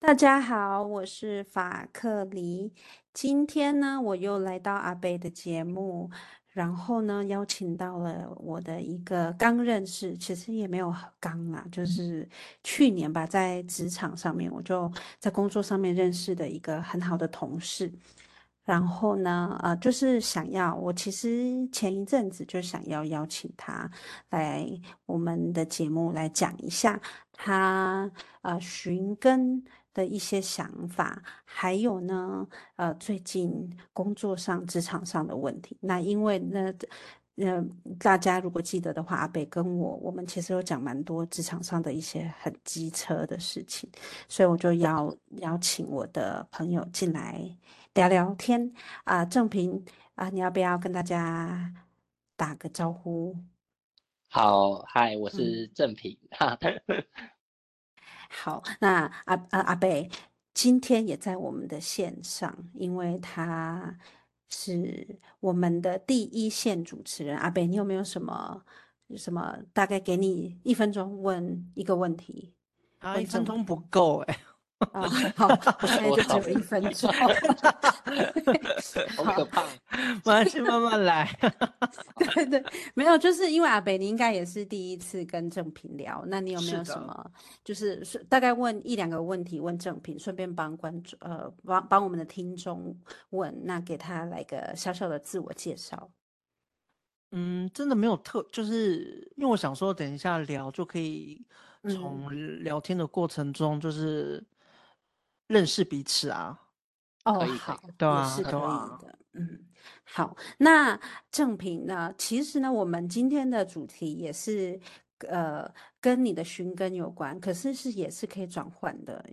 大家好，我是法克离。今天呢，我又来到阿贝的节目，然后呢，邀请到了我的一个刚认识，其实也没有刚啊，就是去年吧，在职场上面，我就在工作上面认识的一个很好的同事。然后呢，呃，就是想要，我其实前一阵子就想要邀请他来我们的节目来讲一下他呃寻根的一些想法，还有呢，呃，最近工作上、职场上的问题。那因为呢，呃，大家如果记得的话，阿北跟我，我们其实有讲蛮多职场上的一些很机车的事情，所以我就邀邀请我的朋友进来聊聊天啊。正平啊，你要不要跟大家打个招呼？好，嗨，我是正平。嗯 好，那阿阿阿贝今天也在我们的线上，因为他是我们的第一线主持人。阿贝，你有没有什么什么？大概给你一分钟问一个问题。啊，一分钟不够哎。啊，好，我现在就只有一分钟，好可 怕，慢慢慢慢来。对对，没有，就是因为阿北，你应该也是第一次跟正平聊，那你有没有什么，就是大概问一两个问题问正平，顺便帮观众呃帮帮我们的听众问，那给他来个小小的自我介绍。嗯，真的没有特，就是因为我想说，等一下聊就可以从聊天的过程中就是。认识彼此啊，哦，好，对啊，是可以的，嗯，好，那正平呢？其实呢，我们今天的主题也是，呃，跟你的寻根有关，可是是也是可以转换的，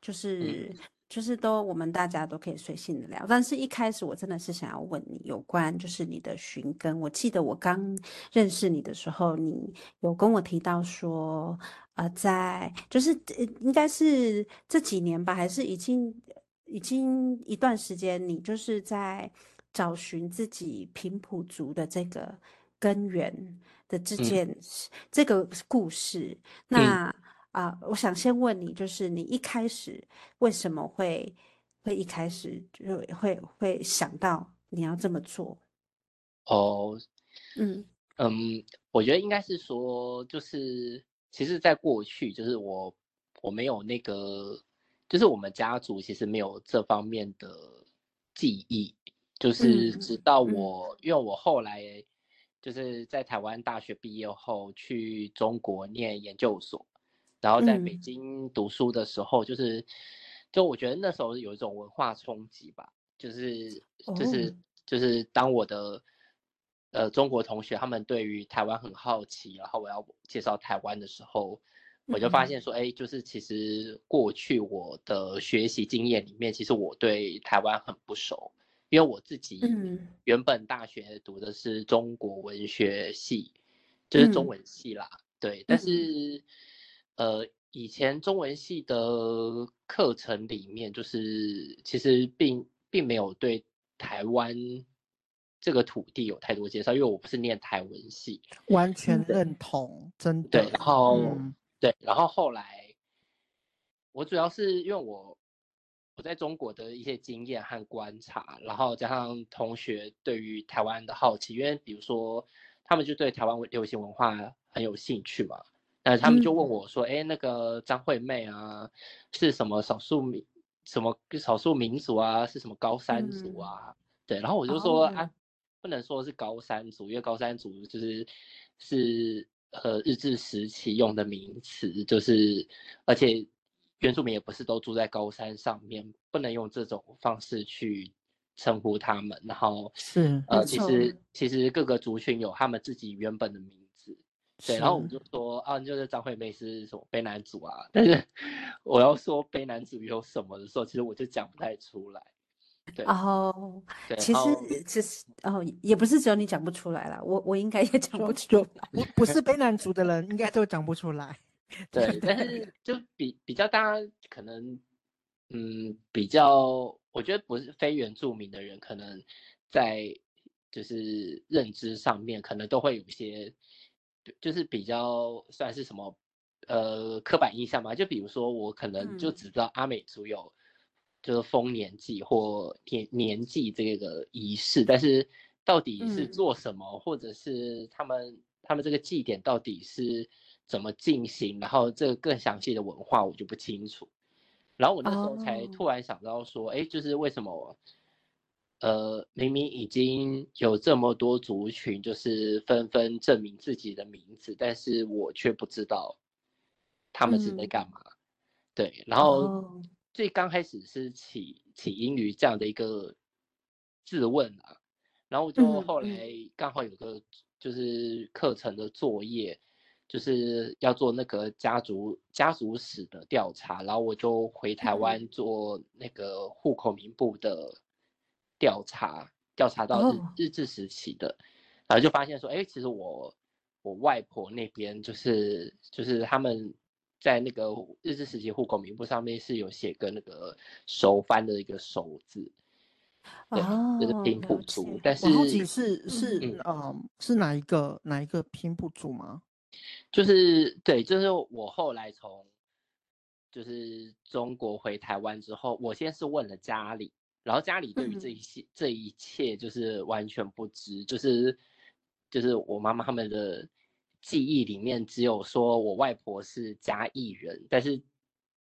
就是、嗯、就是都我们大家都可以随性的聊。但是一开始我真的是想要问你有关，就是你的寻根。我记得我刚认识你的时候，你有跟我提到说。呃，在就是应该是这几年吧，还是已经已经一段时间，你就是在找寻自己平埔族的这个根源的这件、嗯、这个故事。那啊、我想先问你，就是你一开始为什么会会一开始就会会想到你要这么做？哦，嗯嗯，我觉得应该是说就是。其实，在过去，就是我我没有那个，就是我们家族其实没有这方面的记忆，就是直到我，因为我后来就是在台湾大学毕业后去中国念研究所，然后在北京读书的时候，就是就我觉得那时候有一种文化冲击吧，就是就是就是当我的。呃，中国同学他们对于台湾很好奇，然后我要介绍台湾的时候，我就发现说，哎、嗯，就是其实过去我的学习经验里面，其实我对台湾很不熟，因为我自己原本大学读的是中国文学系，就是中文系啦，嗯、对，但是呃，以前中文系的课程里面，就是其实并并没有对台湾。这个土地有太多介绍，因为我不是念台文系，完全认同，真的。对，然后、嗯、对，然后后来，我主要是因为我我在中国的一些经验和观察，然后加上同学对于台湾的好奇，因为比如说他们就对台湾流行文化很有兴趣嘛，那他们就问我说：“哎、嗯，那个张惠妹啊，是什么少数民什么少数民族啊？是什么高山族啊？”嗯、对，然后我就说：“啊。哦”不能说是高山族，因为高山族就是是呃日治时期用的名词，就是而且原住民也不是都住在高山上面，不能用这种方式去称呼他们。然后是呃，其实其实各个族群有他们自己原本的名字，对。然后我们就说啊，就是张惠妹是什么卑南族啊，但是 我要说卑南族有什么的时候，其实我就讲不太出来。然后、oh, 其实其实哦，也不是只有你讲不出来了，我我应该也讲不出来。不不是卑南族的人，应该都讲不出来。对，但是就比比较大家可能，嗯，比较我觉得不是非原住民的人，可能在就是认知上面，可能都会有一些，就是比较算是什么呃刻板印象嘛，就比如说我可能就只知道阿美族有就是丰年祭或年年祭这个仪式，但是到底是做什么，嗯、或者是他们他们这个祭典到底是怎么进行，然后这个更详细的文化我就不清楚。然后我那时候才突然想到说，哎、oh.，就是为什么，呃，明明已经有这么多族群，就是纷纷证明自己的名字，但是我却不知道他们是在干嘛。Mm. 对，然后最刚开始是起起因于这样的一个自问啊，然后就后来刚好有个就是课程的作业。就是要做那个家族家族史的调查，然后我就回台湾做那个户口名簿的调查，调查到日日治时期的，然后就发现说，哎，其实我我外婆那边就是就是他们在那个日治时期户口名簿上面是有写个那个熟番的一个熟字，对，就是平埔族，但。是我好奇是是嗯，嗯是哪一个哪一个平埔族吗？就是对，就是我后来从就是中国回台湾之后，我先是问了家里，然后家里对于这一切、嗯、这一切就是完全不知，就是就是我妈妈他们的记忆里面只有说我外婆是嘉义人，但是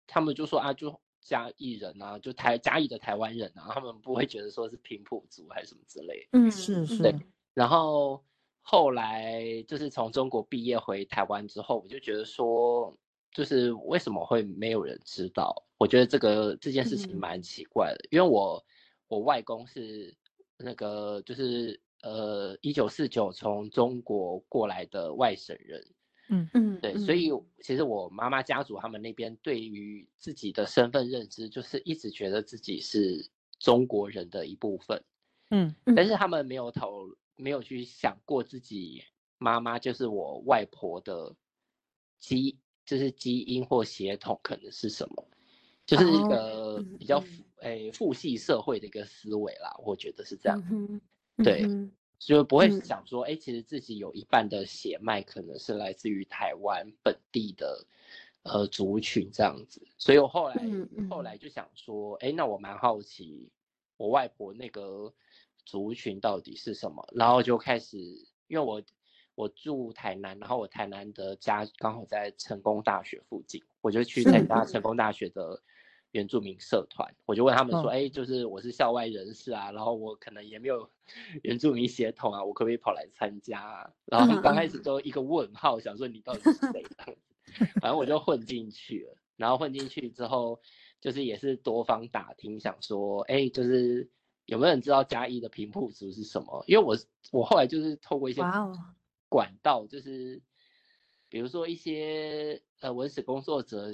他们就说啊，就嘉义人啊，就台嘉义的台湾人啊，他们不会觉得说是平埔族还是什么之类的。嗯，是是。对，然后。后来就是从中国毕业回台湾之后，我就觉得说，就是为什么会没有人知道？我觉得这个这件事情蛮奇怪的，嗯、因为我我外公是那个就是呃一九四九从中国过来的外省人，嗯。嗯，对，所以其实我妈妈家族他们那边对于自己的身份认知，就是一直觉得自己是中国人的一部分，嗯，但是他们没有讨。没有去想过自己妈妈就是我外婆的基，就是基因或血统可能是什么，就是一个比较诶父系社会的一个思维啦，我觉得是这样。对，就不会想说，哎，其实自己有一半的血脉可能是来自于台湾本地的呃族群这样子，所以我后来后来就想说，哎，那我蛮好奇我外婆那个。族群到底是什么？然后就开始，因为我我住台南，然后我台南的家刚好在成功大学附近，我就去参加成功大学的原住民社团，我就问他们说，哎、嗯，就是我是校外人士啊，然后我可能也没有 原住民血统啊，我可不可以跑来参加啊？然后刚开始都一个问号，想说你到底是谁？反正我就混进去了，然后混进去之后，就是也是多方打听，想说，哎，就是。有没有人知道嘉义的平埔族是什么？因为我我后来就是透过一些管道，就是比如说一些呃文史工作者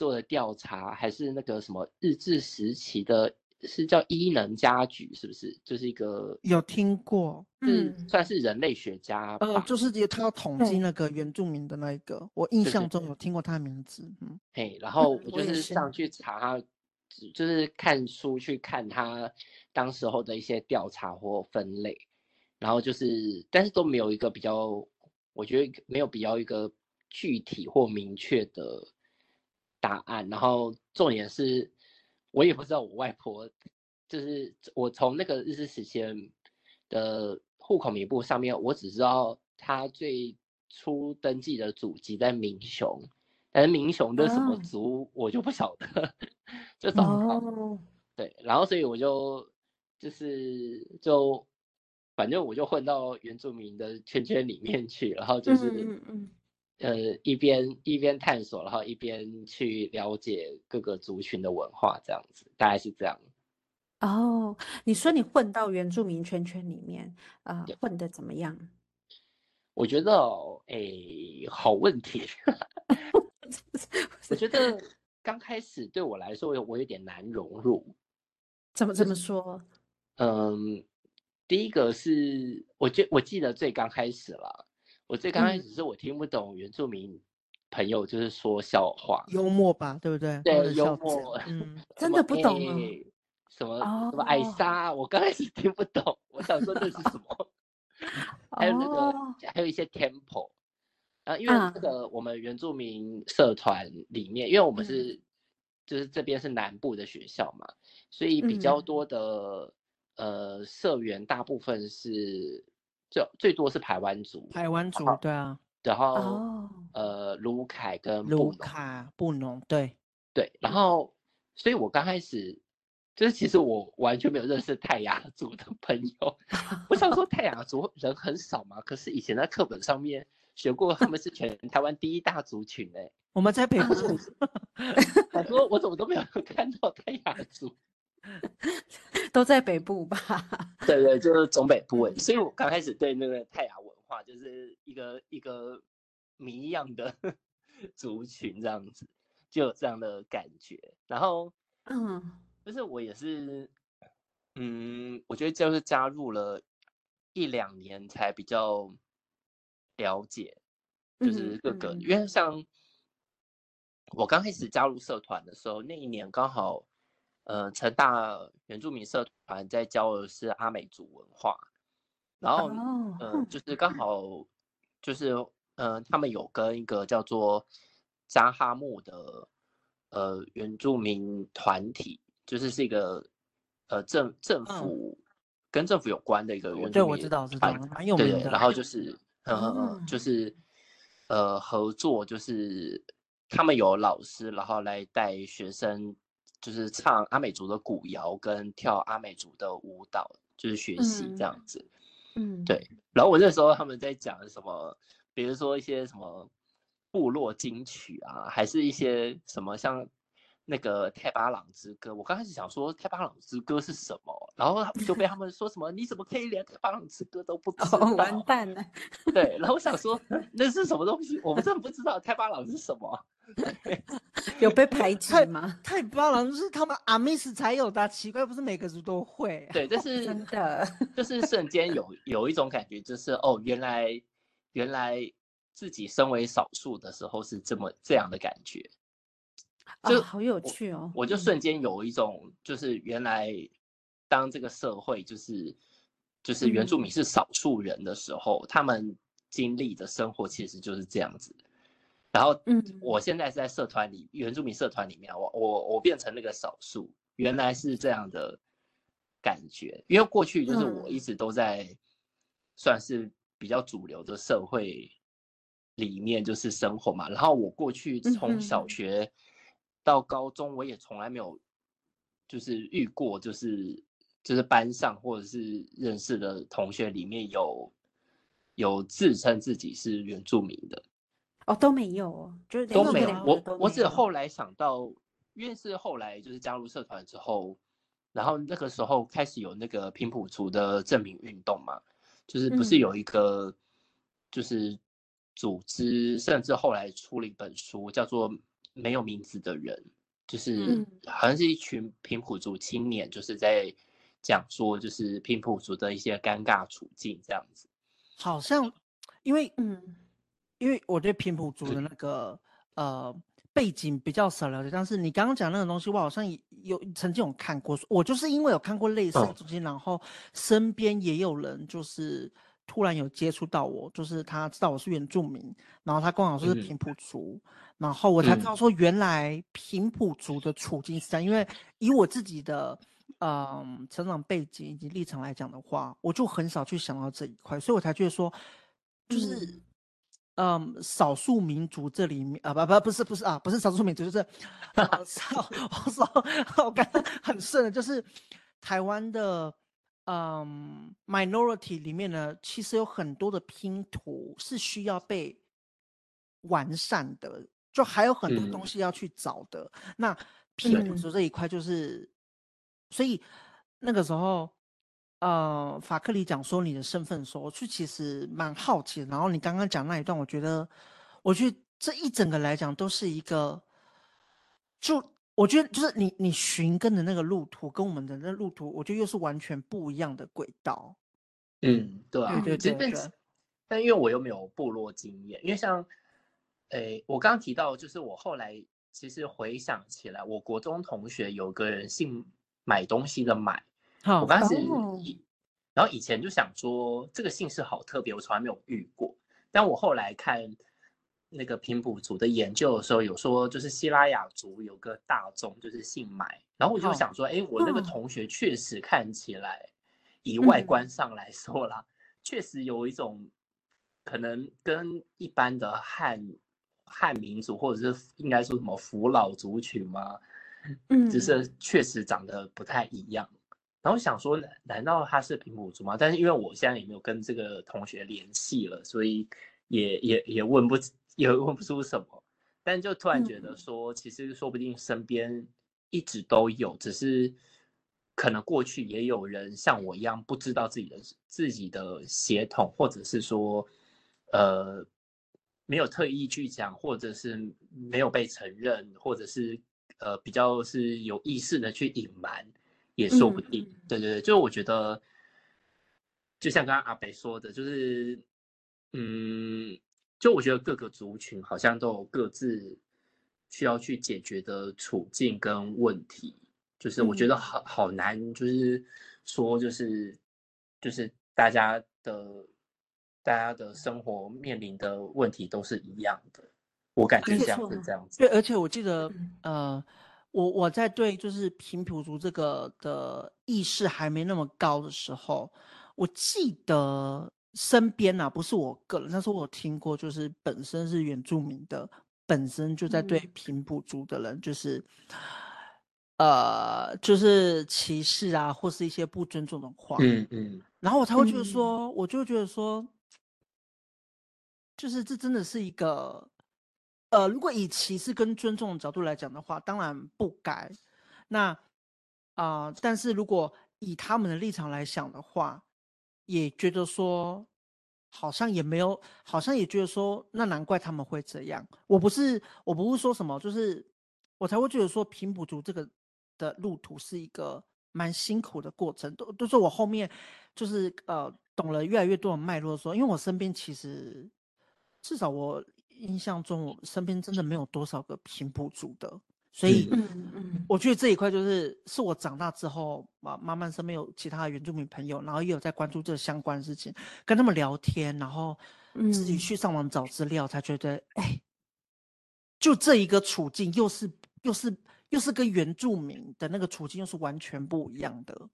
做的调查，还是那个什么日治时期的，是叫伊能家矩，是不是？就是一个有听过，嗯算是人类学家，呃，就是他要统计那个原住民的那一个，我印象中有听过他的名字，嗯，嘿，然后我就是上去查他，就是看书去看他。当时候的一些调查或分类，然后就是，但是都没有一个比较，我觉得没有比较一个具体或明确的答案。然后重点是，我也不知道我外婆，就是我从那个日治时期的户口名簿上面，我只知道她最初登记的祖籍在民雄，但是民雄的什么族我就不晓得，哦、就找不到。哦、对，然后所以我就。就是就，反正我就混到原住民的圈圈里面去，然后就是，呃，一边一边探索，然后一边去了解各个族群的文化，这样子，大概是这样。哦，你说你混到原住民圈圈里面，呃，混的怎么样？我觉得，哎、欸，好问题。我觉得刚开始对我来说，我我有点难融入。怎么这么说？嗯，第一个是我记我记得最刚开始了，我最刚开始是我听不懂原住民朋友就是说笑话，幽默吧，对不对？对，幽默，嗯，真的不懂啊，什么什么艾莎，我刚开始听不懂，我想说这是什么，还有那个还有一些 temple，啊，因为这个我们原住民社团里面，因为我们是、嗯、就是这边是南部的学校嘛，所以比较多的、嗯、呃社员大部分是最最多是排湾族，排湾族对啊，然后、哦、呃卢凯跟卢卡布农对对，然后所以我刚开始。就是其实我完全没有认识泰雅族的朋友，我想说 泰雅族人很少嘛，可是以前在课本上面学过，他们是全台湾第一大族群哎、欸。我们在北部，我说我怎么都没有看到泰雅族，都在北部吧？对对，就是中北部哎，所以我刚开始对那个泰雅文化就是一个一个谜一样的 族群这样子，就有这样的感觉，然后嗯。就是我也是，嗯，我觉得就是加入了一两年才比较了解，就是各个，因为像我刚开始加入社团的时候，那一年刚好，呃，成大原住民社团在教的是阿美族文化，然后，嗯，就是刚好，就是，嗯，他们有跟一个叫做扎哈木的，呃，原住民团体。就是是一个，呃，政政府跟政府有关的一个原住民，对，我知道，知道，蛮有名的。然后就是，嗯嗯嗯，就是，呃，合作，就是他们有老师，然后来带学生，就是唱阿美族的古谣跟跳阿美族的舞蹈，就是学习这样子。嗯，对。然后我那时候他们在讲什么，比如说一些什么部落金曲啊，还是一些什么像。那个泰巴朗之歌，我刚开始想说泰巴朗之歌是什么，然后就被他们说什么，你怎么可以连泰巴朗之歌都不知道？哦、完蛋了。对，然后我想说那是什么东西？我们真的不知道泰巴朗是什么。有被排挤吗？泰巴朗是他们阿密斯才有的，奇怪，不是每个族都会、啊。对，但是真的，就是瞬间有有一种感觉，就是哦，原来原来自己身为少数的时候是这么这样的感觉。就、哦、好有趣哦！我，我就瞬间有一种，就是原来当这个社会就是就是原住民是少数人的时候，嗯、他们经历的生活其实就是这样子。然后，嗯，我现在是在社团里，原住民社团里面，我我我变成那个少数，原来是这样的感觉。因为过去就是我一直都在算是比较主流的社会里面就是生活嘛。然后我过去从小学。嗯到高中，我也从来没有就是遇过，就是就是班上或者是认识的同学里面有有自称自己是原住民的哦，都没有哦，就是都没有。我我只后来想到，因为是后来就是加入社团之后，然后那个时候开始有那个平埔族的证明运动嘛，就是不是有一个就是组织，嗯、甚至后来出了一本书叫做。没有名字的人，就是好像是一群平埔族青年，就是在讲说，就是平埔族的一些尴尬处境这样子。好像，因为嗯，因为我对平埔族的那个呃背景比较少了解，但是你刚刚讲那个东西，我好像有曾经有看过。我就是因为有看过类似的东西，然后身边也有人就是。突然有接触到我，就是他知道我是原住民，然后他刚好说是平埔族，嗯，然后我才知道说原来平埔族的处境是这样。因为以我自己的嗯成长背景以及立场来讲的话，我就很少去想到这一块，所以我才觉得说，就是嗯，嗯少数民族这里面啊不不不是不是啊不是少数民族，就是少少我刚刚很顺的，就是台湾的。嗯、um,，minority 里面呢，其实有很多的拼图是需要被完善的，就还有很多东西要去找的。嗯、那拼图这一块就是、嗯，所以那个时候，呃，法克里讲说你的身份的时候，我去其实蛮好奇的。然后你刚刚讲那一段，我觉得，我觉得这一整个来讲都是一个，就。我觉得就是你你寻根的那个路途跟我们的那路途，我觉得又是完全不一样的轨道。嗯，对啊，对对对，对。但因为我又没有部落经验，因为像，诶，我刚刚提到，就是我后来其实回想起来，我国中同学有个人姓买东西的买，我当时，然后以前就想说这个姓氏好特别，我从来没有遇过。但我后来看那个平埔族的研究的时候，有说就是希拉雅族有个大宗就是姓买，然后我就想说，哎、哦，我那个同学确实看起来，以外观上来说啦，嗯、确实有一种可能跟一般的汉汉民族或者是应该说什么扶老族群嘛，嗯，只是确实长得不太一样。然后想说，难道他是平埔族吗？但是因为我现在也没有跟这个同学联系了，所以也也也问不。也问不出什么，但就突然觉得说，其实说不定身边一直都有，只是可能过去也有人像我一样不知道自己的自己的血统，或者是说，呃，没有特意去讲，或者是没有被承认，或者是呃比较是有意识的去隐瞒，也说不定。对对对，就我觉得，就像刚刚阿北说的，就是嗯。就我觉得各个族群好像都有各自需要去解决的处境跟问题，就是我觉得好好难，就是说就是就是大家的大家的生活面临的问题都是一样的，我感觉这样是这样子。对，而且我记得呃，我我在对就是平埔族这个的意识还没那么高的时候，我记得。身边呐、啊，不是我个人，但是我听过，就是本身是原住民的，本身就在对平埔族的人，就是，嗯、呃，就是歧视啊，或是一些不尊重的话，嗯嗯，然后我才会觉得说，嗯、我就觉得说，就是这真的是一个，呃，如果以歧视跟尊重的角度来讲的话，当然不该，那啊、但是如果以他们的立场来想的话。也觉得说，好像也没有，好像也觉得说，那难怪他们会这样。我不是，我不是说什么，就是我才会觉得说，平埔族这个的路途是一个蛮辛苦的过程。都都是我后面就是呃懂了越来越多的脉络的时候，因为我身边其实至少我印象中，我身边真的没有多少个平埔族的。所以，嗯嗯，我觉得这一块就是是我长大之后啊，慢慢身边有其他的原住民朋友，然后也有在关注这相关的事情，跟他们聊天，然后自己去上网找资料，才觉得，哎、就这一个处境，又是又是又是跟原住民的那个处境又是完全不一样的。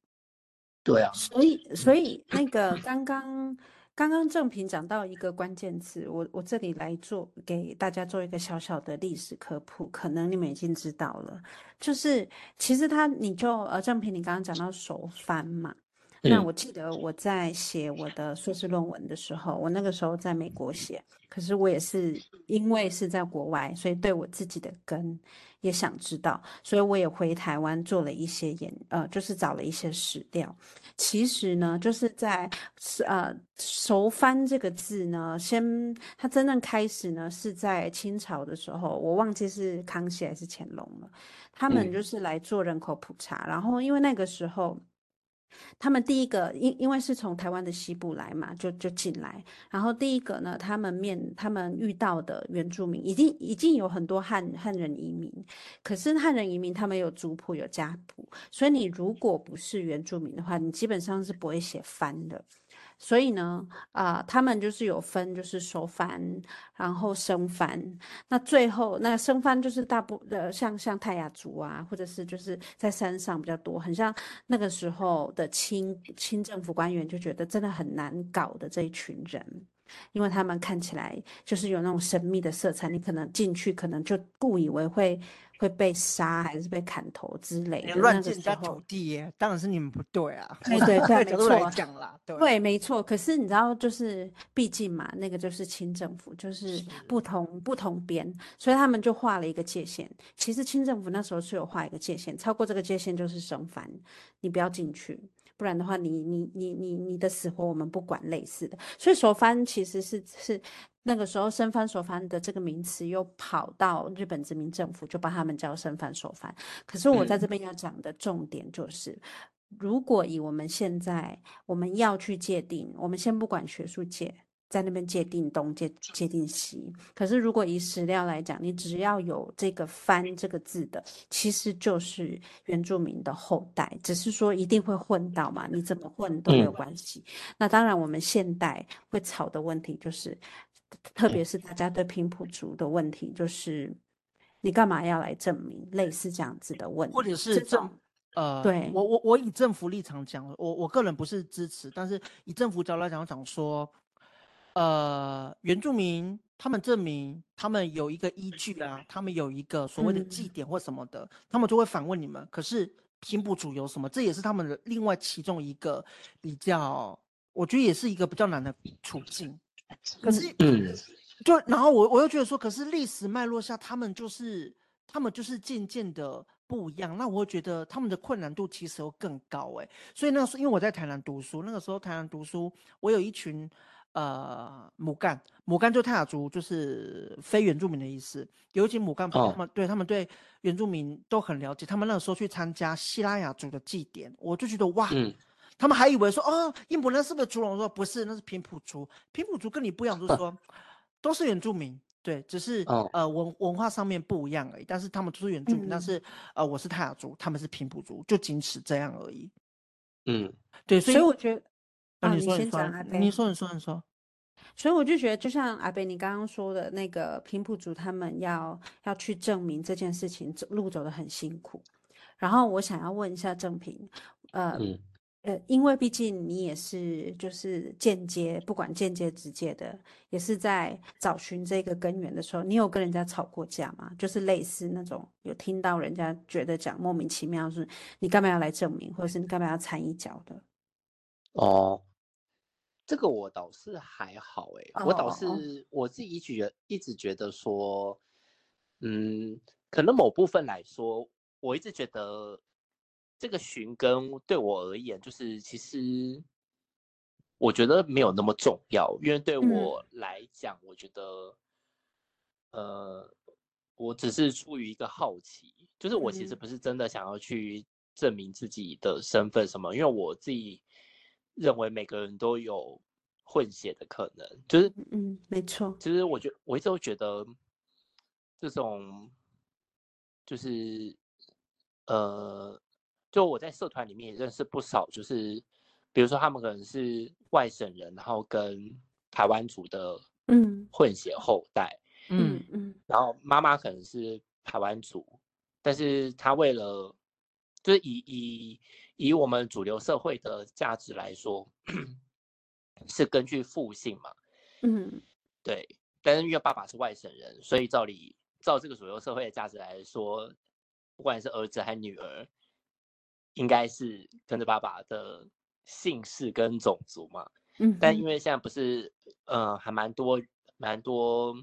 对啊，所以所以那个刚刚。刚刚正平讲到一个关键词，我我这里来做给大家做一个小小的历史科普，可能你们已经知道了，就是其实他你就呃正平你刚刚讲到手翻嘛，那我记得我在写我的硕士论文的时候，我那个时候在美国写，可是我也是因为是在国外，所以对我自己的根。也想知道，所以我也回台湾做了一些研，呃，就是找了一些史料。其实呢，就是在呃“熟番”这个字呢，先它真正开始呢是在清朝的时候，我忘记是康熙还是乾隆了。他们就是来做人口普查，嗯、然后因为那个时候。他们第一个，因因为是从台湾的西部来嘛，就就进来。然后第一个呢，他们面他们遇到的原住民，已经已经有很多汉汉人移民，可是汉人移民他们有族谱有家谱，所以你如果不是原住民的话，你基本上是不会写番的。所以呢，啊、他们就是有分，就是熟番，然后生番。那最后那生番就是大部的，像像泰雅族啊，或者是就是在山上比较多，很像那个时候的清清政府官员就觉得真的很难搞的这一群人，因为他们看起来就是有那种神秘的色彩，你可能进去可能就误以为会。会被杀还是被砍头之类的？乱进人家土地耶，当然是你们不对啊！对对 对，没错，讲啦，对，对，没错。可是你知道，就是毕竟嘛，那个就是清政府，就是不同是不同边，所以他们就画了一个界限。其实清政府那时候是有画一个界限，超过这个界限就是生番，你不要进去，不然的话你，你你你你你的死活我们不管，类似的。所以熟番其实是是。那个时候，生番熟番的这个名词又跑到日本殖民政府，就把他们叫生番熟番。可是我在这边要讲的重点就是，嗯、如果以我们现在我们要去界定，我们先不管学术界在那边界定东界界定西，可是如果以史料来讲，你只要有这个番这个字的，其实就是原住民的后代，只是说一定会混到嘛，你怎么混都没有关系。嗯、那当然，我们现代会吵的问题就是。特别是大家对平埔族的问题，就是你干嘛要来证明？类似这样子的问题，或者是这种。呃，对我我我以政府立场讲，我我个人不是支持，但是以政府角度来讲，讲说，呃，原住民他们证明他们有一个依据啊，他们有一个所谓的祭典或什么的，嗯、他们就会反问你们。可是平埔族有什么？这也是他们的另外其中一个比较，我觉得也是一个比较难的处境。可是，嗯，就然后我我又觉得说，可是历史脉络下，他们就是他们就是渐渐的。不一样，那我会觉得他们的困难度其实会更高哎，所以那个时候因为我在台南读书，那个时候台南读书，我有一群呃母干，母干就泰雅族，就是非原住民的意思，有一群母干朋友，他们对他们对原住民都很了解，他们那个时候去参加西拉雅族的祭典，我就觉得哇，嗯、他们还以为说哦，印布那是不是族人？我说不是，那是平埔族，平埔族跟你不一样，就是说、啊、都是原住民。对，只是、哦、呃文文化上面不一样而已，但是他们都是原住民，嗯、但是呃我是泰雅族，他们是平埔族，就仅此这样而已。嗯，对，所以，所以我觉得，啊，你说你说，你说你说你说，所以我就觉得，就像阿北你刚刚说的那个平埔族，他们要要去证明这件事情，走路走得很辛苦。然后我想要问一下正平，呃。嗯呃，因为毕竟你也是，就是间接，不管间接直接的，也是在找寻这个根源的时候，你有跟人家吵过架吗？就是类似那种有听到人家觉得讲莫名其妙，是你干嘛要来证明，或者是你干嘛要掺一脚的？哦，这个我倒是还好哎、欸，哦、我倒是我自己觉一直觉得说，嗯，可能某部分来说，我一直觉得。这个寻根对我而言，就是其实我觉得没有那么重要，因为对我来讲，嗯、我觉得，呃，我只是出于一个好奇，就是我其实不是真的想要去证明自己的身份什么，因为我自己认为每个人都有混血的可能，就是嗯，没错。其实我觉我一直都觉得这种就是呃。就我在社团里面也认识不少，就是比如说他们可能是外省人，然后跟台湾族的嗯混血后代，嗯嗯，然后妈妈可能是台湾族，但是他为了就是以以以我们主流社会的价值来说，是根据父姓嘛，嗯，对，但是因为爸爸是外省人，所以照理照这个主流社会的价值来说，不管是儿子还是女儿。应该是跟着爸爸的姓氏跟种族嘛，嗯，但因为现在不是，呃，还蛮多蛮多，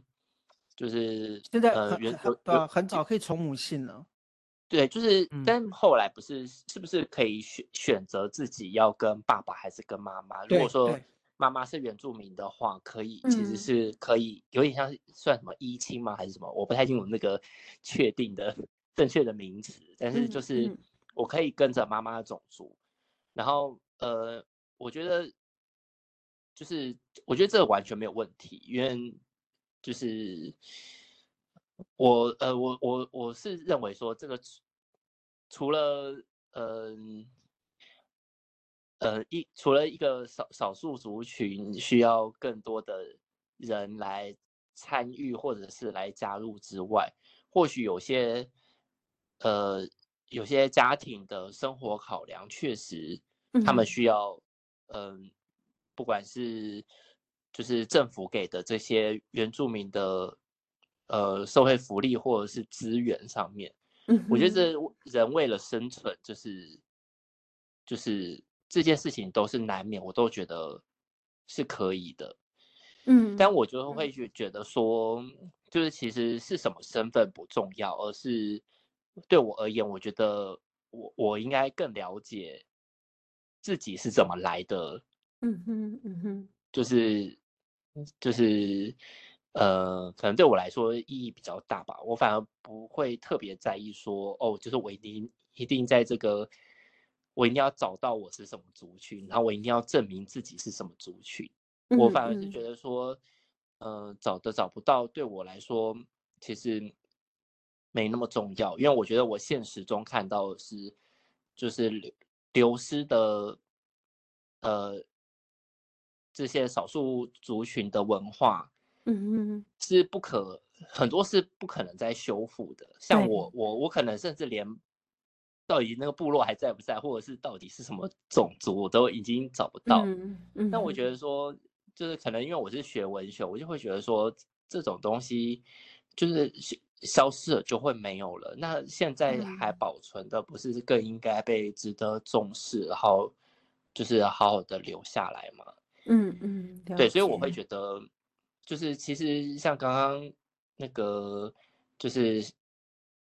就是现在呃原呃很早可以从母姓了，对，就是，嗯、但后来不是是不是可以选选择自己要跟爸爸还是跟妈妈？如果说妈妈是原住民的话，可以其实是可以有点像算什么一亲吗？还是什么？我不太清楚那个确定的正确的名词，但是就是。嗯嗯我可以跟着妈妈的种族，然后呃，我觉得就是我觉得这个完全没有问题，因为就是 我呃我我我是认为说这个除了呃，呃一除了一个少少数族群需要更多的人来参与或者是来加入之外，或许有些呃。有些家庭的生活考量，确实，他们需要，嗯、呃，不管是就是政府给的这些原住民的，呃，社会福利或者是资源上面，嗯，我觉得这人为了生存，就是就是这件事情都是难免，我都觉得是可以的，嗯，但我就会觉觉得说，就是其实是什么身份不重要，而是。对我而言，我觉得我我应该更了解自己是怎么来的。嗯哼，嗯哼，就是就是呃，可能对我来说意义比较大吧。我反而不会特别在意说，哦，就是我一定一定在这个，我一定要找到我是什么族群，然后我一定要证明自己是什么族群。我反而是觉得说，呃，找的找不到，对我来说，其实。没那么重要，因为我觉得我现实中看到的是，就是流流失的，呃，这些少数族群的文化，嗯嗯，是不可很多是不可能再修复的。像我我我可能甚至连到底那个部落还在不在，或者是到底是什么种族，我都已经找不到。嗯嗯，但我觉得说，就是可能因为我是学文学，我就会觉得说这种东西就是消失了就会没有了。那现在还保存的，不是更应该被值得重视，然后就是好好的留下来吗？嗯嗯，对，所以我会觉得，就是其实像刚刚那个，就是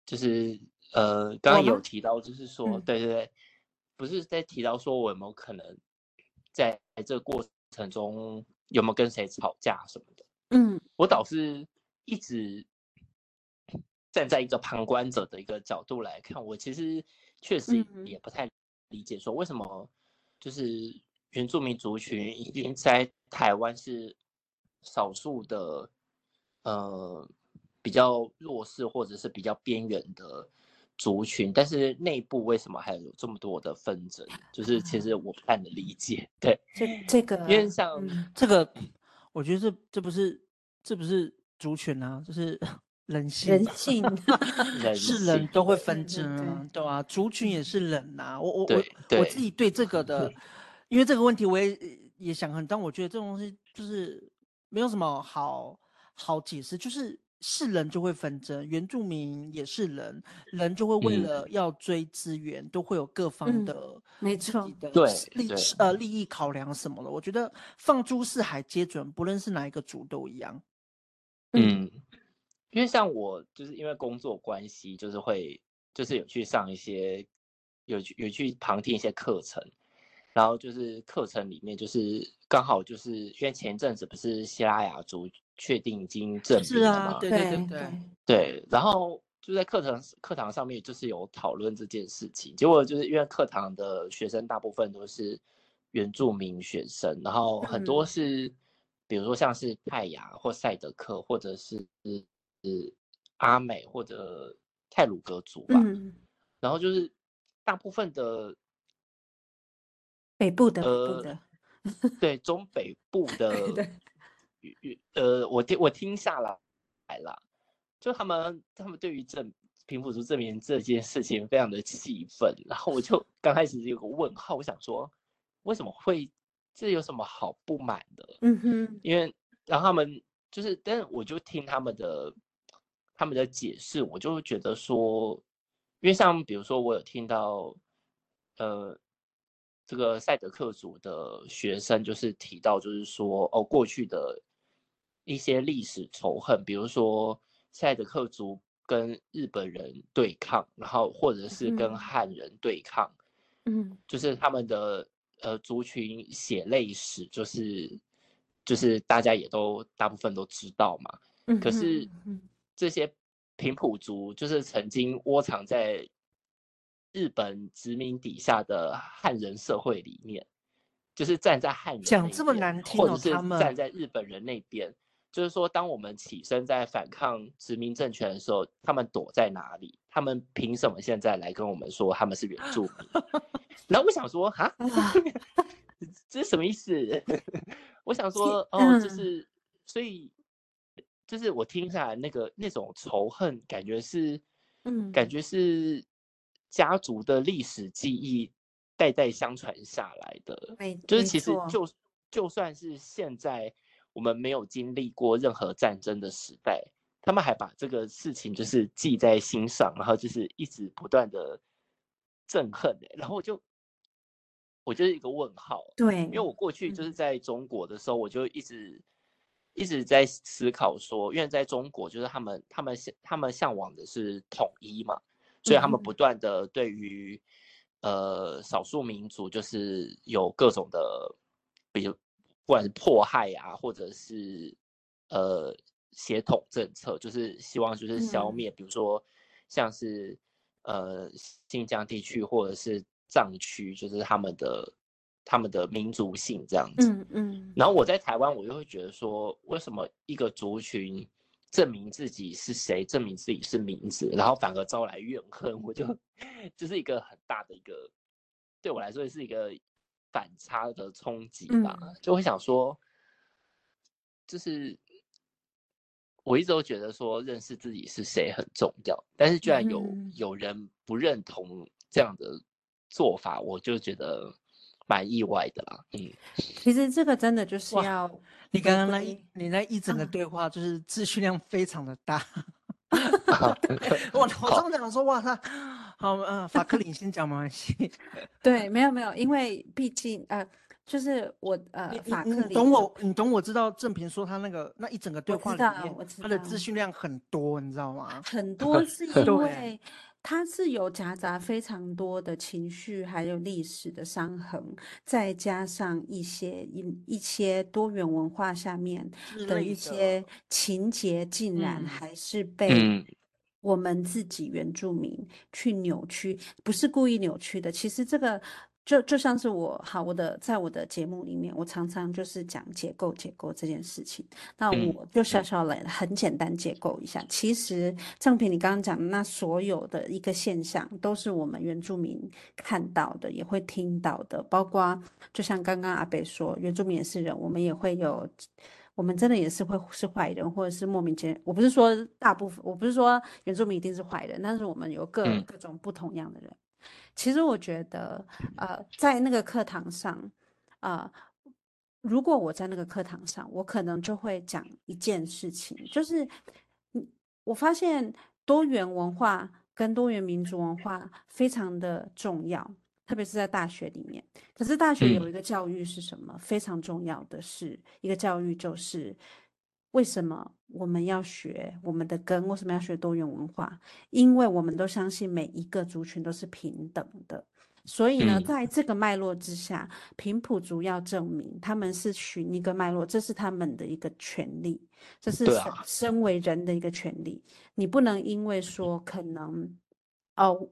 就是呃，刚刚有提到，就是说，嗯、对对对，不是在提到说我有没有可能在这个过程中有没有跟谁吵架什么的。嗯，我倒是一直站在一个旁观者的一个角度来看，我其实确实也不太理解，说为什么就是。原住民族群已经在台湾是少数的，呃，比较弱势或者是比较边缘的族群，但是内部为什么还有这么多的纷争？就是其实我不太能理解。对，这这个，因为像、嗯、这个，我觉得这这不是这不是族群啊，就是人性，人性，是人都会纷争啊，对，对，对，对啊，族群也是人呐、啊。我我我我自己对这个的。因为这个问题，我也也想很，但我觉得这种东西就是没有什么好好解释，就是是人就会纷争，原住民也是人，人就会为了要追资源，嗯、都会有各方的、嗯、没错的利呃利益考量什么的。我觉得放诸四海皆准，不论是哪一个族都一样。嗯，因为像我就是因为工作关系，就是会就是有去上一些有去有去旁听一些课程。然后就是课程里面，就是刚好就是因为前一阵子不是希拉雅族确定已经证明了嘛？对对对对对。然后就在课堂课堂上面，就是有讨论这件事情。结果就是因为课堂的学生大部分都是原住民学生，然后很多是，比如说像是泰雅或赛德克，或者是是阿美或者泰鲁格族吧。然后就是大部分的。北部的，北部的，呃、对，中北部的，呃，我听我听下来了，就他们他们对于这平埔族证明这件事情非常的气愤，然后我就刚开始有个问号，我想说为什么会这有什么好不满的？嗯哼，因为然后他们就是，但是我就听他们的他们的解释，我就会觉得说，因为像比如说我有听到，呃。这个赛德克族的学生就是提到，就是说哦，过去的一些历史仇恨，比如说赛德克族跟日本人对抗，然后或者是跟汉人对抗，嗯，就是他们的呃族群血泪史，就是就是大家也都大部分都知道嘛。嗯，可是这些平埔族就是曾经窝藏在。日本殖民底下的汉人社会里面，就是站在汉人讲这么难听，或者是站在日本人那边，就是说，当我们起身在反抗殖民政权的时候，他们躲在哪里？他们凭什么现在来跟我们说他们是原住民？然后我想说，哈，这是什么意思？我想说，哦，就是，所以，就是我听下来那个那种仇恨，感觉是，嗯，感觉是。家族的历史记忆代代相传下来的，就是其实就就算是现在我们没有经历过任何战争的时代，他们还把这个事情就是记在心上，然后就是一直不断的憎恨。然后我就我就是一个问号，对，因为我过去就是在中国的时候，我就一直一直在思考说，因为在中国就是他们他们他们向往的是统一嘛。所以他们不断的对于，呃，少数民族就是有各种的，比如不管是迫害啊，或者是呃协统政策，就是希望就是消灭，比如说像是呃新疆地区或者是藏区，就是他们的他们的民族性这样子。嗯嗯。然后我在台湾，我就会觉得说，为什么一个族群？证明自己是谁，证明自己是名字，然后反而招来怨恨，我就 这是一个很大的一个，对我来说也是一个反差的冲击吧，就会想说，就是我一直都觉得说认识自己是谁很重要，但是居然有、嗯、有人不认同这样的做法，我就觉得蛮意外的啦。嗯，其实这个真的就是要你刚刚那一你那一整个对话，就是资讯量非常的大。我我这么讲说哇，他好嗯，法克林先讲没关系。对，没有没有，因为毕竟呃。就是我呃，法克林，你懂我，你懂我知道正平说他那个那一整个对话里面，他的资讯量很多，你知道吗？很多是因 为他是有夹杂非常多的情绪，还有历史的伤痕，再加上一些一一些多元文化下面的一些情节，竟然还是被我们自己原住民去扭曲，不是故意扭曲的。其实这个。就就像是我好，我的在我的节目里面，我常常就是讲解构解构这件事情。那我就小小来很简单解构一下。嗯、其实正平你刚刚讲的那所有的一个现象，都是我们原住民看到的，也会听到的。包括就像刚刚阿北说，原住民也是人，我们也会有，我们真的也是会是坏人，或者是莫名其妙。我不是说大部分，我不是说原住民一定是坏人，但是我们有各、嗯、各种不同样的人。其实我觉得，呃，在那个课堂上，呃，如果我在那个课堂上，我可能就会讲一件事情，就是，我发现多元文化跟多元民族文化非常的重要，特别是在大学里面。可是大学有一个教育是什么？嗯、非常重要的是一个教育，就是。为什么我们要学我们的根？为什么要学多元文化？因为我们都相信每一个族群都是平等的。所以呢，在这个脉络之下，平埔族要证明他们是寻一个脉络，这是他们的一个权利，这是身为人的一个权利。你不能因为说可能哦，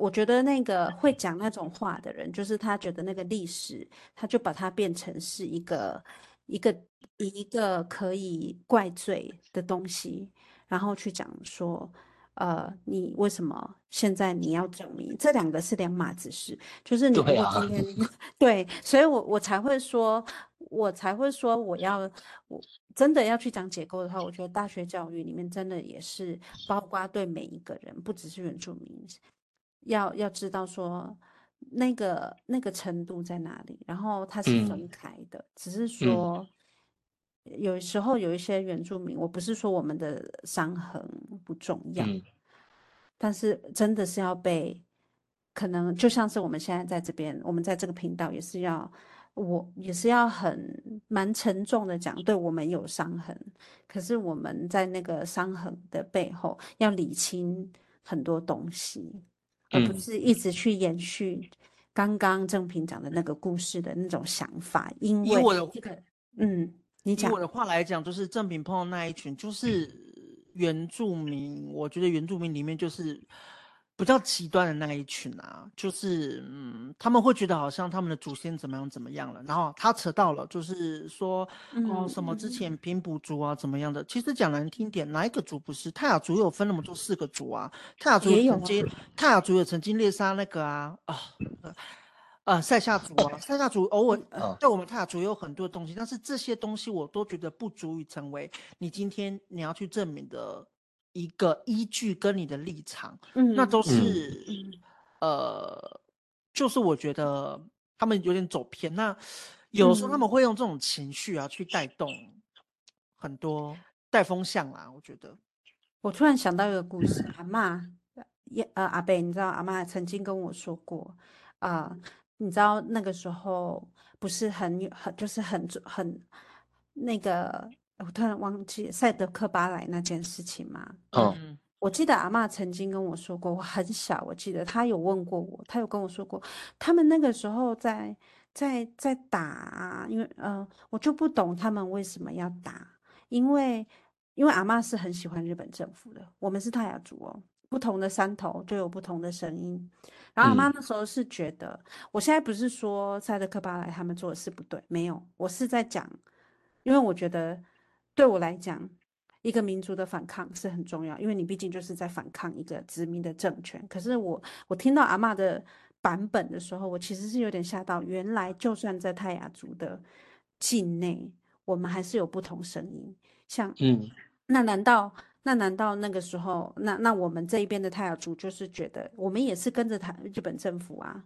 我觉得那个会讲那种话的人，就是他觉得那个历史，他就把它变成是一个一个。一个可以怪罪的东西，然后去讲说，呃，你为什么现在你要证明这两个是两码子事？就是你今天对，啊、对，所以我我才会说，我才会说，我要我真的要去讲解构的话，我觉得大学教育里面真的也是包括对每一个人，不只是原住民，要要知道说那个那个程度在哪里，然后它是分开的，嗯、只是说。嗯有时候有一些原住民，我不是说我们的伤痕不重要，嗯、但是真的是要被，可能就像是我们现在在这边，我们在这个频道也是要，我也是要很蛮沉重的讲，对我们有伤痕，可是我们在那个伤痕的背后要理清很多东西，嗯、而不是一直去延续刚刚郑平讲的那个故事的那种想法，因为这个，嗯。你讲我的话来讲，就是郑平碰到那一群，就是原住民。我觉得原住民里面就是比较极端的那一群啊，就是嗯，他们会觉得好像他们的祖先怎么样怎么样了。然后他扯到了，就是说哦什么之前平埔族啊怎么样的。其实讲难听点，哪一个族不是？泰雅族有分那么多四个族啊，泰雅族也曾经，泰雅族也曾经猎杀那个啊啊。哦呃，赛夏族啊，塞夏族偶尔呃，对我们泰雅族有很多东西，但是这些东西我都觉得不足以成为你今天你要去证明的一个依据跟你的立场，嗯，那都是，嗯、呃，就是我觉得他们有点走偏，那有时候他们会用这种情绪啊去带动很多带风向啦，我觉得。我突然想到一个故事，阿嬷，呃，阿贝，你知道阿嬷曾经跟我说过，啊、呃。你知道那个时候不是很很就是很很那个，我突然忘记赛德克巴莱那件事情吗？哦，我记得阿嬷曾经跟我说过，我很小，我记得她有问过我，她有跟我说过，他们那个时候在在在打啊，因为呃，我就不懂他们为什么要打，因为因为阿嬷是很喜欢日本政府的，我们是泰雅族哦，不同的山头就有不同的声音。然后阿妈那时候是觉得，嗯、我现在不是说赛德克巴莱他们做的事不对，没有，我是在讲，因为我觉得对我来讲，一个民族的反抗是很重要，因为你毕竟就是在反抗一个殖民的政权。可是我我听到阿妈的版本的时候，我其实是有点吓到，原来就算在泰雅族的境内，我们还是有不同声音，像嗯那难道那难道那个时候，那那我们这一边的泰雅族就是觉得我们也是跟着他日本政府啊？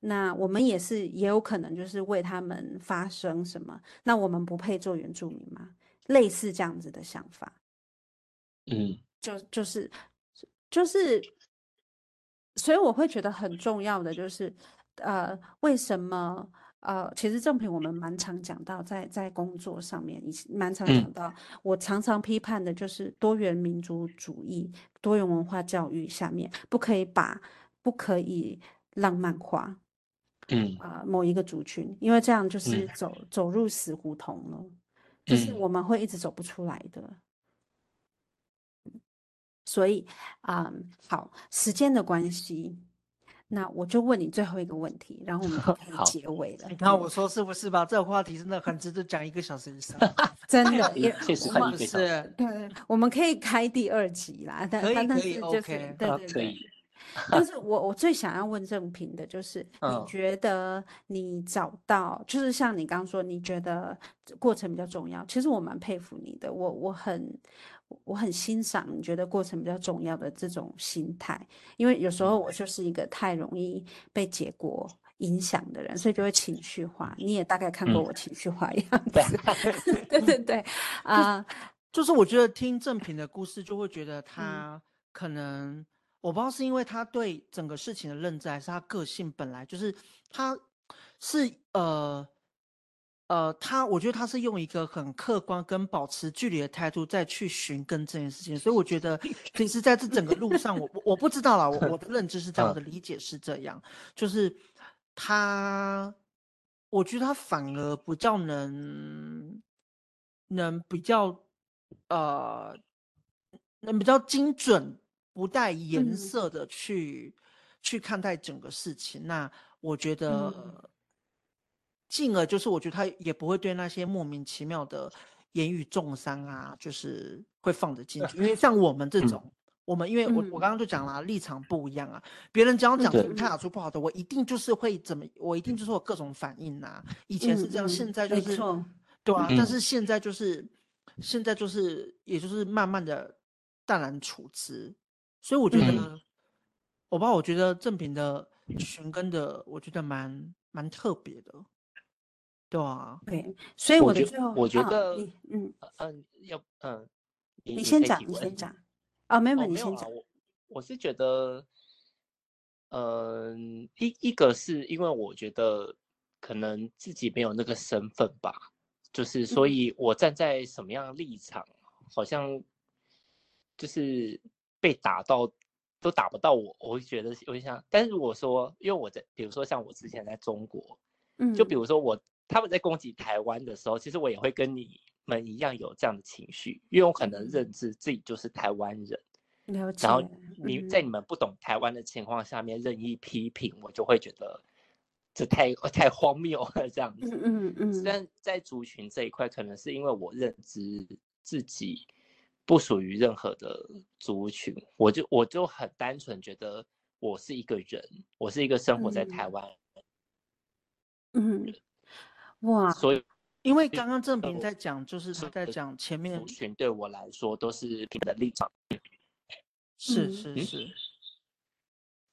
那我们也是也有可能就是为他们发声什么？那我们不配做原住民吗？类似这样子的想法，嗯，就就是就是，所以我会觉得很重要的就是，呃，为什么？呃，其实正品我们蛮常讲到在，在在工作上面，以前蛮常讲到，我常常批判的就是多元民族主义、多元文化教育下面，不可以把不可以浪漫化。嗯啊、呃，某一个族群，因为这样就是走、嗯、走入死胡同了，就是我们会一直走不出来的。嗯、所以啊、嗯，好，时间的关系，那我就问你最后一个问题，然后我们就 可以结尾了。你看我说是不是吧？这个话题真的很值得讲一个小时以上，真的也确实很是。对，我们可以开第二集啦，但可以但是就是可以对对对。对 但是我我最想要问正平的就是，你觉得你找到，就是像你刚刚说，你觉得过程比较重要。其实我蛮佩服你的，我我很我很欣赏你觉得过程比较重要的这种心态，因为有时候我就是一个太容易被结果影响的人，所以就会情绪化。你也大概看过我情绪化一样 子，对对对，啊，就是我觉得听正平的故事，就会觉得他可能。我不知道是因为他对整个事情的认知，还是他个性本来就是，他是呃呃，他我觉得他是用一个很客观跟保持距离的态度再去寻根这件事情，所以我觉得 其实在这整个路上，我我不知道啦，我我的认知是这样，我的理解是这样，就是他，我觉得他反而比较能能比较呃能比较精准。不带颜色的去、嗯、去看待整个事情，那我觉得，进而就是我觉得他也不会对那些莫名其妙的言语重伤啊，就是会放得进去。因为像我们这种，嗯、我们因为我我刚刚就讲了立场不一样啊，别人只要讲出泰雅族不好的，我一定就是会怎么，我一定就是有各种反应呐。以前是这样，嗯、现在就是对啊，但是现在就是现在就是也就是慢慢的淡然处之。所以我觉得，嗯、我爸，我觉得正品的寻根的，我觉得蛮蛮特别的，对啊，对，所以我的最后，我觉得，哦、嗯。嗯，要嗯，你，你先讲，你先讲，啊，没有，你先讲，我我是觉得，嗯，一一个是因为我觉得可能自己没有那个身份吧，就是所以我站在什么样的立场，嗯、好像就是。被打到都打不到我，我会觉得有点像。但是如果说，因为我在，比如说像我之前在中国，嗯，就比如说我他们在攻击台湾的时候，其实我也会跟你们一样有这样的情绪，因为我可能认知自己就是台湾人，然后你在你们不懂台湾的情况下面任意批评，我就会觉得这太太荒谬了这样子。嗯嗯嗯。但在族群这一块，可能是因为我认知自己。不属于任何的族群，我就我就很单纯觉得我是一个人，我是一个生活在台湾。嗯，嗯，哇，所以因为刚刚正平在讲，就是他在讲前面族群对我来说都是平等的立场。是是是，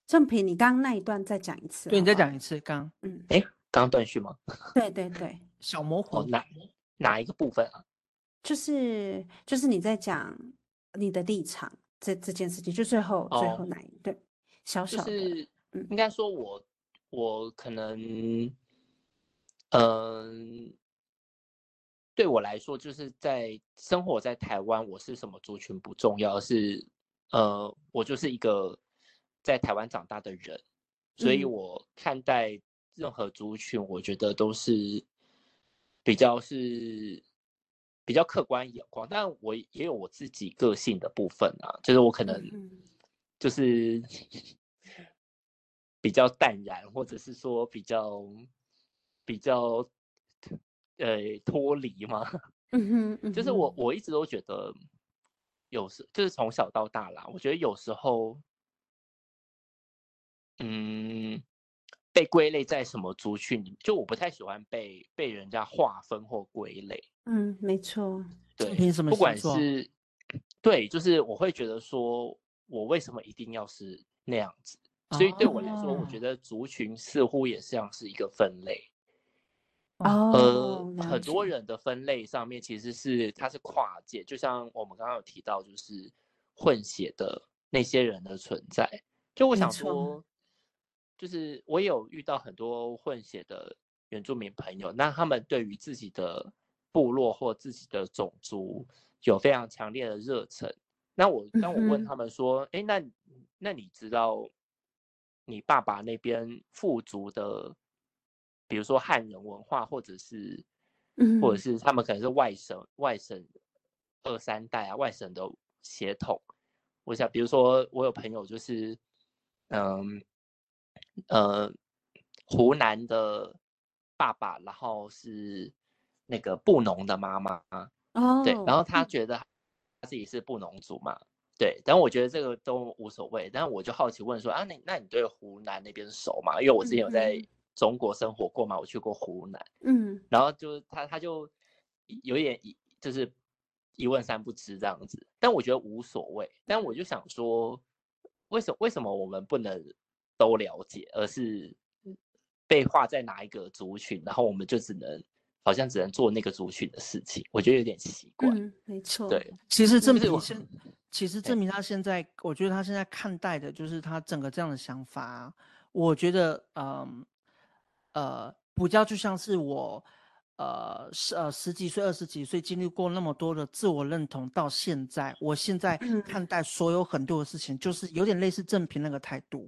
正平，你刚刚那一段再讲一次好好？对，你再讲一次。刚，嗯，哎，刚刚断续吗？对对对，小模糊。哦，哪哪一个部分啊？就是就是你在讲你的立场这这件事情，就最后、哦、最后那一对小小的，就是应该说我、嗯、我可能，嗯、呃，对我来说，就是在生活在台湾，我是什么族群不重要，是呃，我就是一个在台湾长大的人，所以我看待任何族群，我觉得都是比较是。比较客观眼光，但我也有我自己个性的部分啊，就是我可能就是比较淡然，或者是说比较比较呃脱离嘛。嗯哼，就是我我一直都觉得有时就是从小到大啦，我觉得有时候，嗯，被归类在什么族群里，就我不太喜欢被被人家划分或归类。嗯，没错。对，不管是对，就是我会觉得说，我为什么一定要是那样子？所以对我来说，我觉得族群似乎也像是一个分类。哦。呃，很多人的分类上面其实是它是跨界，就像我们刚刚有提到，就是混血的那些人的存在。就我想说，就是我有遇到很多混血的原住民朋友，那他们对于自己的部落或自己的种族有非常强烈的热忱。那我当我问他们说：“哎、嗯，那那你知道你爸爸那边富足的，比如说汉人文化，或者是，或者是他们可能是外省外省二三代啊，外省的血统。我想，比如说我有朋友就是，嗯，呃，湖南的爸爸，然后是。”那个布农的妈妈哦，对，然后他觉得他自己是布农族嘛，对，但我觉得这个都无所谓。但是我就好奇问说啊，那那你对湖南那边熟吗？因为我之前有在中国生活过嘛，我去过湖南，嗯，然后就他他就有点就是一问三不知这样子。但我觉得无所谓。但我就想说，为什么为什么我们不能都了解，而是被划在哪一个族群，然后我们就只能。好像只能做那个族群的事情，我觉得有点奇怪。嗯，没错。对，其实证明现，其实证明他现在，我觉得他现在看待的就是他整个这样的想法。我觉得，嗯，呃，比较就像是我，呃，十呃十几岁、二十几岁经历过那么多的自我认同，到现在，我现在看待所有很多的事情，就是有点类似正平那个态度，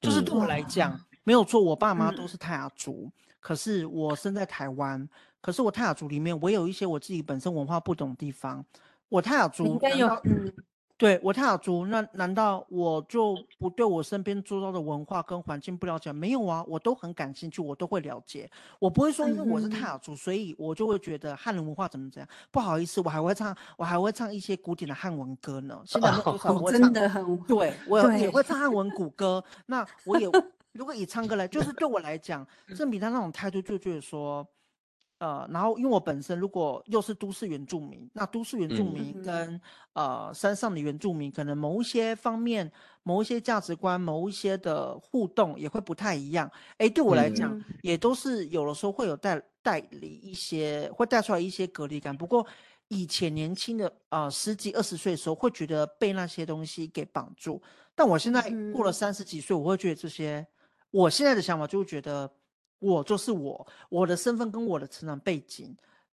就是对我来讲，没有错，我爸妈都是泰雅族。可是我生在台湾，可是我泰雅族里面，我有一些我自己本身文化不懂的地方。我泰雅族应该有，嗯，对我泰雅族，那难道我就不对我身边周遭的文化跟环境不了解？没有啊，我都很感兴趣，我都会了解。我不会说因为我是泰雅族，所以我就会觉得汉人文化怎么怎样。不好意思，我还会唱，我还会唱一些古典的汉文歌呢。现在多少我真的很对，我也会唱汉文古歌。那我也。如果以唱歌来，就是对我来讲，正比他那种态度就觉得说，呃，然后因为我本身如果又是都市原住民，那都市原住民跟、嗯、呃山上的原住民，可能某一些方面、某一些价值观、某一些的互动也会不太一样。哎，对我来讲，嗯、也都是有的时候会有带带离一些，会带出来一些隔离感。不过以前年轻的啊、呃、十几二十岁的时候，会觉得被那些东西给绑住，但我现在过了三十几岁，我会觉得这些。我现在的想法就是觉得，我就是我，我的身份跟我的成长背景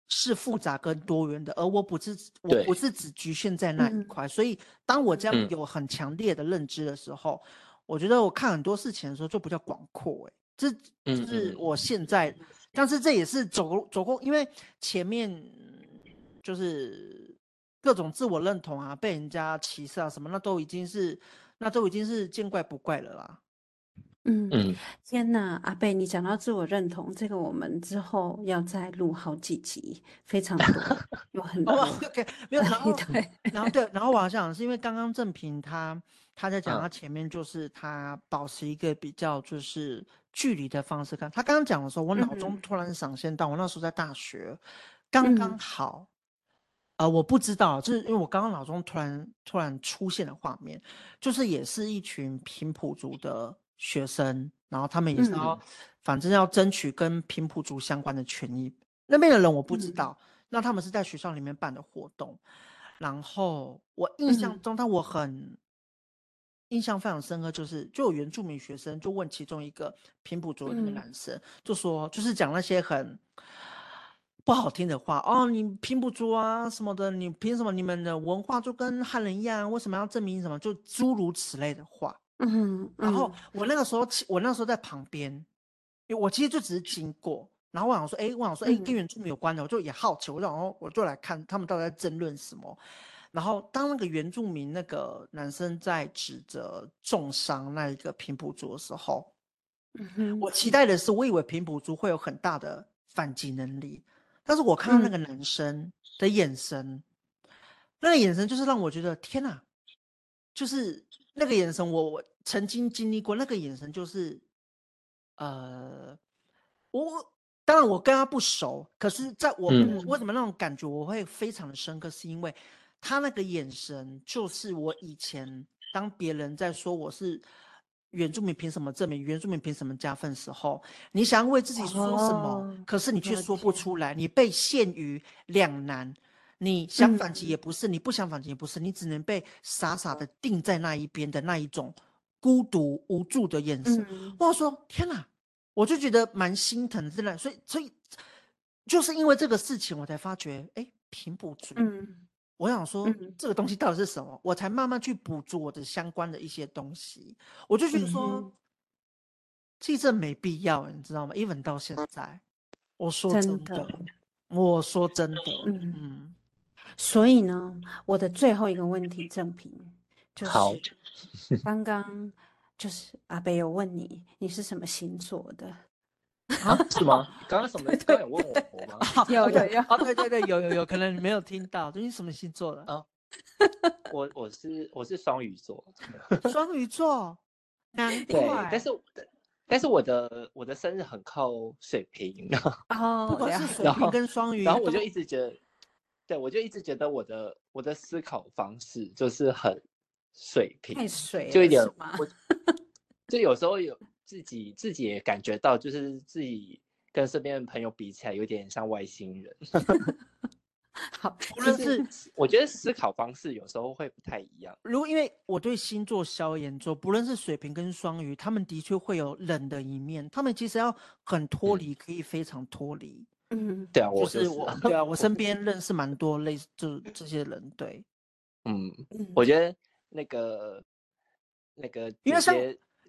是复杂跟多元的，而我不是我不是只局限在那一块。所以，当我这样有很强烈的认知的时候，我觉得我看很多事情的时候就比较广阔。哎，这就是我现在，但是这也是走走过，因为前面就是各种自我认同啊，被人家歧视啊什么，那都已经是那都已经是见怪不怪了啦。嗯嗯，天呐，阿贝，你讲到自我认同，这个我们之后要再录好几集，非常多，有很多。OK，没有，然后对，然后对，然后我好像是因为刚刚正平他他在讲，他前面就是他保持一个比较就是距离的方式看。他刚刚讲的时候，我脑中突然闪现到我那时候在大学，刚刚好，呃，我不知道，就是因为我刚刚脑中突然突然出现的画面，就是也是一群平埔族的。学生，然后他们也是要，反正要争取跟平埔族相关的权益。那边的人我不知道，那他们是在学校里面办的活动。然后我印象中，但我很印象非常深刻，就是就有原住民学生就问其中一个平埔族的那个男生，就说就是讲那些很不好听的话哦，你平埔族啊什么的，你凭什么你们的文化就跟汉人一样？为什么要证明什么？就诸如此类的话。嗯，然后我那个时候，我那时候在旁边，因为我其实就只是经过，然后我想说，哎，我想说，哎，跟原住民有关的，我就也好奇，我就然后我就来看他们到底在争论什么。然后当那个原住民那个男生在指责重伤那一个平埔族的时候，嗯，我期待的是，我以为平埔族会有很大的反击能力，但是我看到那个男生的眼神，那个眼神就是让我觉得天哪，就是那个眼神我，我我。曾经经历过那个眼神，就是呃，我当然我跟他不熟，可是在我、嗯、为什么那种感觉我会非常的深刻，是因为他那个眼神，就是我以前当别人在说我是。原住民凭什么证明？原住民凭什么加分时候，你想要为自己说什么，哦、可是你却说不出来，你被陷于两难。你想反击也不是，嗯、你不想反击也不是，你只能被傻傻的定在那一边的那一种孤独无助的眼神。嗯、我说天哪，我就觉得蛮心疼，真的。所以，所以就是因为这个事情，我才发觉，哎，平补足。嗯我想说，这个东西到底是什么？嗯、我才慢慢去补足我的相关的一些东西。我就觉得说，嗯、其实这没必要，你知道吗？even 到现在，我说真的，真的我说真的，嗯嗯。所以呢，我的最后一个问题，正平，就是 刚刚就是阿北有问你，你是什么星座的？啊，是吗？刚刚什么？刚有问我吗？有有有，啊，对对对，有有有，可能你没有听到。你什么星座的？啊，我我是我是双鱼座。双鱼座，难怪。但是但是我的我的生日很靠水瓶。哦，不管是水瓶跟双鱼，然后我就一直觉得，对我就一直觉得我的我的思考方式就是很水瓶，太水，就一点，我就有时候有。自己自己也感觉到，就是自己跟身边的朋友比起来，有点像外星人。好，不论是我觉得思考方式有时候会不太一样。如果因为我对星座消炎座，不论是水瓶跟双鱼，他们的确会有冷的一面，他们其实要很脱离，可以非常脱离。嗯，对啊，我是我，对啊，我身边认识蛮多类似就这些人。对，嗯，我觉得那个那个因为像。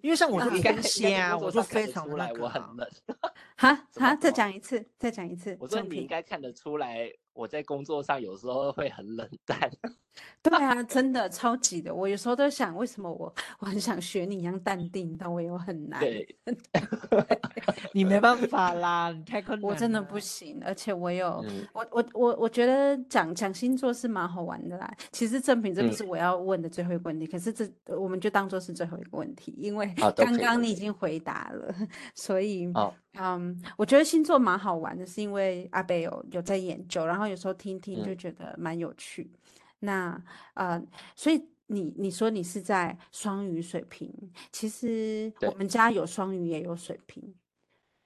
因为像我是天蝎啊，我就非常来，我很冷。哈哈，再讲一次，再讲一次。我说你应该看得出来。我在工作上有时候会很冷淡，对啊，真的超级的。我有时候都想，为什么我我很想学你一样淡定，但我又很难。对，你没办法啦，你太困难。我真的不行，而且我有，嗯、我我我我觉得讲讲星座是蛮好玩的啦。其实正品这不是我要问的最后一个问题，嗯、可是这我们就当做是最后一个问题，因为刚刚你已经回答了，所以。嗯，我觉得星座蛮好玩的，是因为阿北有有在研究，然后有时候听听就觉得蛮有趣。嗯、那呃，所以你你说你是在双鱼水瓶，其实我们家有双鱼也有水瓶，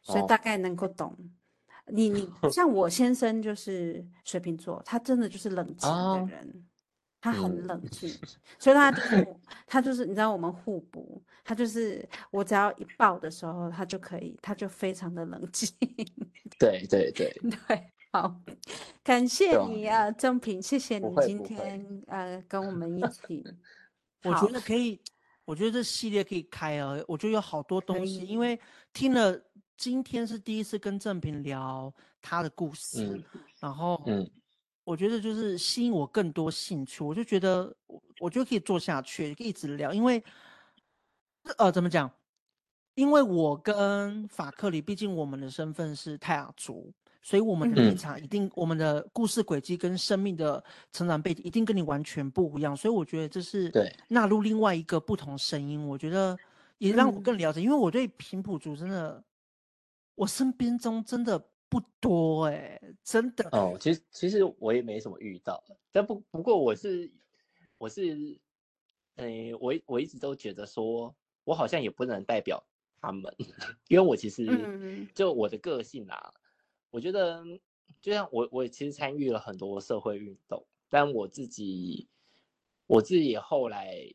所以大概能够懂。哦、你你 像我先生就是水瓶座，他真的就是冷静的人。哦他很冷静，嗯、所以他就是他就是你知道我们互补，他就是我只要一抱的时候，他就可以，他就非常的冷静。对对对对，好，感谢你啊，正平，谢谢你今天呃跟我们一 起。我觉得可以，我觉得这系列可以开啊，我觉得有好多东西，因为听了今天是第一次跟正平聊他的故事，嗯、然后嗯。我觉得就是吸引我更多兴趣，我就觉得我我觉得可以做下去，可以一直聊，因为呃怎么讲？因为我跟法克里，毕竟我们的身份是泰雅族，所以我们的立场一定，嗯、我们的故事轨迹跟生命的成长背景一定跟你完全不一样，所以我觉得这是对纳入另外一个不同声音，我觉得也让我更了解，嗯、因为我对平埔族真的，我身边中真的。不多哎、欸，真的哦。其实其实我也没什么遇到，但不不过我是我是，诶、欸，我我一直都觉得说，我好像也不能代表他们，因为我其实就我的个性啊，嗯、我觉得就像我我其实参与了很多社会运动，但我自己我自己后来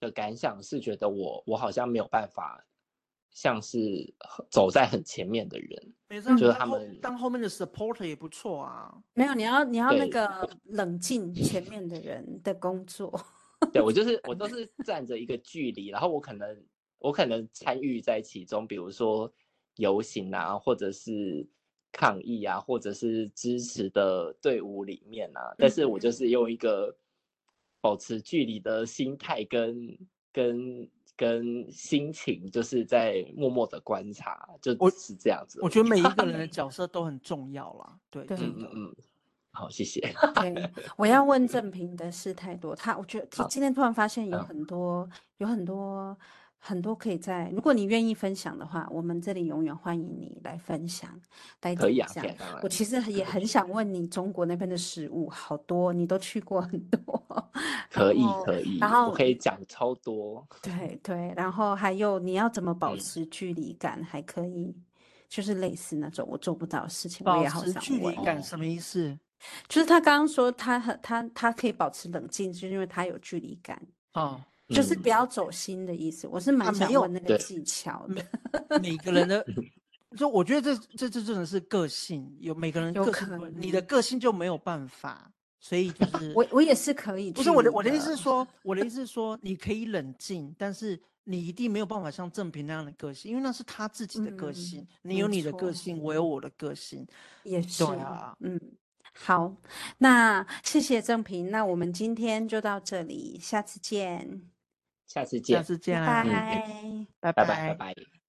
的感想是觉得我我好像没有办法。像是走在很前面的人，没错，就是他们当后面的 supporter 也不错啊。没有，你要你要那个冷静前面的人的工作。对，我就是我都是站着一个距离，然后我可能我可能参与在其中，比如说游行啊，或者是抗议啊，或者是支持的队伍里面啊，但是我就是用一个保持距离的心态跟跟。跟心情就是在默默的观察，就是这样子我。我觉得每一个人的 角色都很重要啦。对，对嗯嗯，好，谢谢。对，我要问正平的事太多，他我觉得今天突然发现有很多好有很多很多可以在，如果你愿意分享的话，我们这里永远欢迎你来分享。来可以啊，我其实也很想问你，中国那边的食物好多，你都去过很多。可以可以，然后我可以讲超多。对对，然后还有你要怎么保持距离感，嗯、还可以，就是类似那种我做不到的事情，我也好想问。保持距离感什么意思？就是他刚刚说他很他他可以保持冷静，就是因为他有距离感。哦。就是不要走心的意思，我是蛮想问那个技巧的。啊、每个人的，就我觉得这这这真的是个性，有每个人个性，你的个性就没有办法，所以就是我我也是可以。不是我的我的意思是说，我的意思是说，你可以冷静，但是你一定没有办法像郑平那样的个性，因为那是他自己的个性。嗯、你有你的个性，我有我的个性，也是啊，嗯。好，那谢谢郑平，那我们今天就到这里，下次见。下次见，下次见，拜拜，拜拜，拜拜。